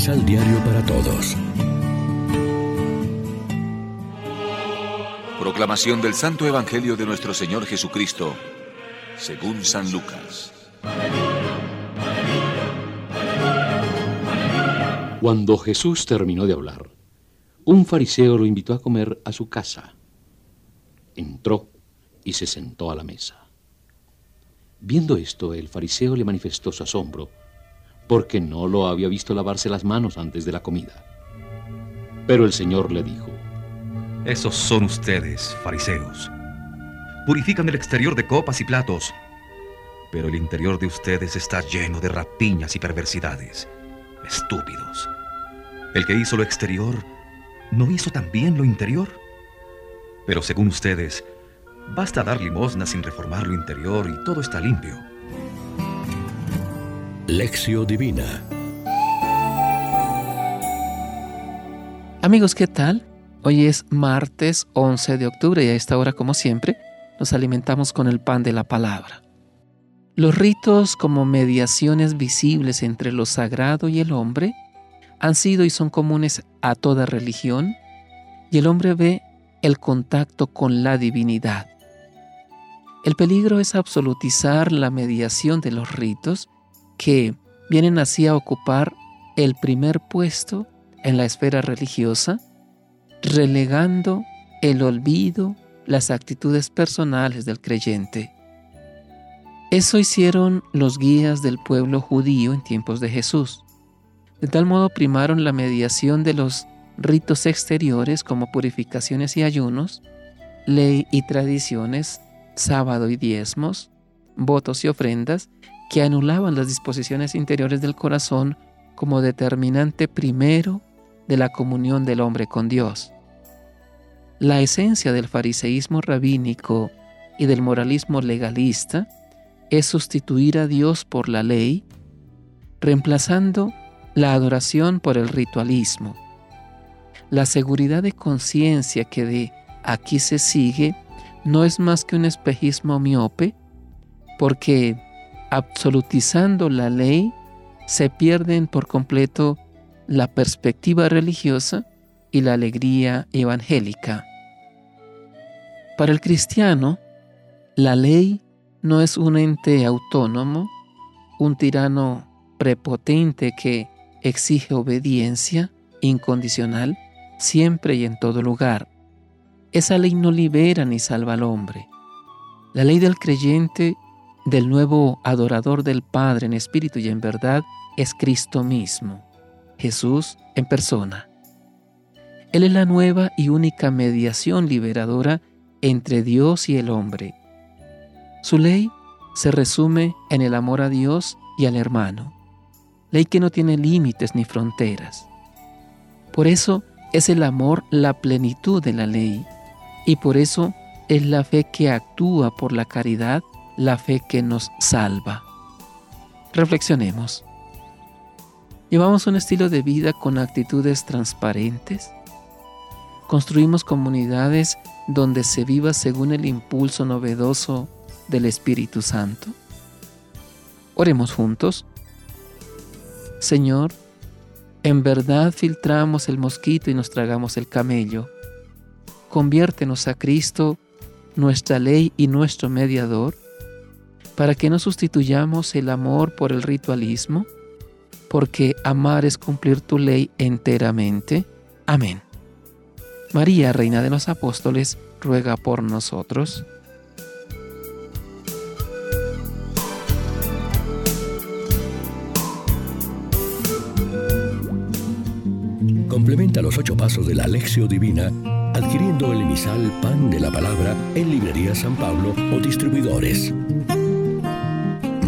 Misal Diario para Todos. Proclamación del Santo Evangelio de nuestro Señor Jesucristo, según San Lucas. Cuando Jesús terminó de hablar, un fariseo lo invitó a comer a su casa. Entró y se sentó a la mesa. Viendo esto, el fariseo le manifestó su asombro, porque no lo había visto lavarse las manos antes de la comida. Pero el Señor le dijo, esos son ustedes, fariseos. Purifican el exterior de copas y platos, pero el interior de ustedes está lleno de rapiñas y perversidades. Estúpidos. El que hizo lo exterior, ¿no hizo también lo interior? Pero según ustedes, basta dar limosna sin reformar lo interior y todo está limpio. Lección Divina Amigos, ¿qué tal? Hoy es martes 11 de octubre y a esta hora, como siempre, nos alimentamos con el pan de la palabra. Los ritos como mediaciones visibles entre lo sagrado y el hombre han sido y son comunes a toda religión y el hombre ve el contacto con la divinidad. El peligro es absolutizar la mediación de los ritos que vienen así a ocupar el primer puesto en la esfera religiosa relegando el olvido, las actitudes personales del creyente. Eso hicieron los guías del pueblo judío en tiempos de Jesús. De tal modo primaron la mediación de los ritos exteriores como purificaciones y ayunos, ley y tradiciones, sábado y diezmos, votos y ofrendas, que anulaban las disposiciones interiores del corazón como determinante primero de la comunión del hombre con Dios. La esencia del fariseísmo rabínico y del moralismo legalista es sustituir a Dios por la ley, reemplazando la adoración por el ritualismo. La seguridad de conciencia que de aquí se sigue no es más que un espejismo miope, porque absolutizando la ley se pierden por completo la perspectiva religiosa y la alegría evangélica. Para el cristiano, la ley no es un ente autónomo, un tirano prepotente que exige obediencia incondicional siempre y en todo lugar. Esa ley no libera ni salva al hombre. La ley del creyente, del nuevo adorador del Padre en espíritu y en verdad, es Cristo mismo. Jesús en persona. Él es la nueva y única mediación liberadora entre Dios y el hombre. Su ley se resume en el amor a Dios y al hermano, ley que no tiene límites ni fronteras. Por eso es el amor la plenitud de la ley y por eso es la fe que actúa por la caridad, la fe que nos salva. Reflexionemos. ¿Llevamos un estilo de vida con actitudes transparentes? ¿Construimos comunidades donde se viva según el impulso novedoso del Espíritu Santo? Oremos juntos. Señor, en verdad filtramos el mosquito y nos tragamos el camello. Conviértenos a Cristo, nuestra ley y nuestro mediador, para que no sustituyamos el amor por el ritualismo porque amar es cumplir tu ley enteramente. Amén. María, Reina de los Apóstoles, ruega por nosotros. Complementa los ocho pasos de la Alexio Divina adquiriendo el emisal Pan de la Palabra en Librería San Pablo o distribuidores.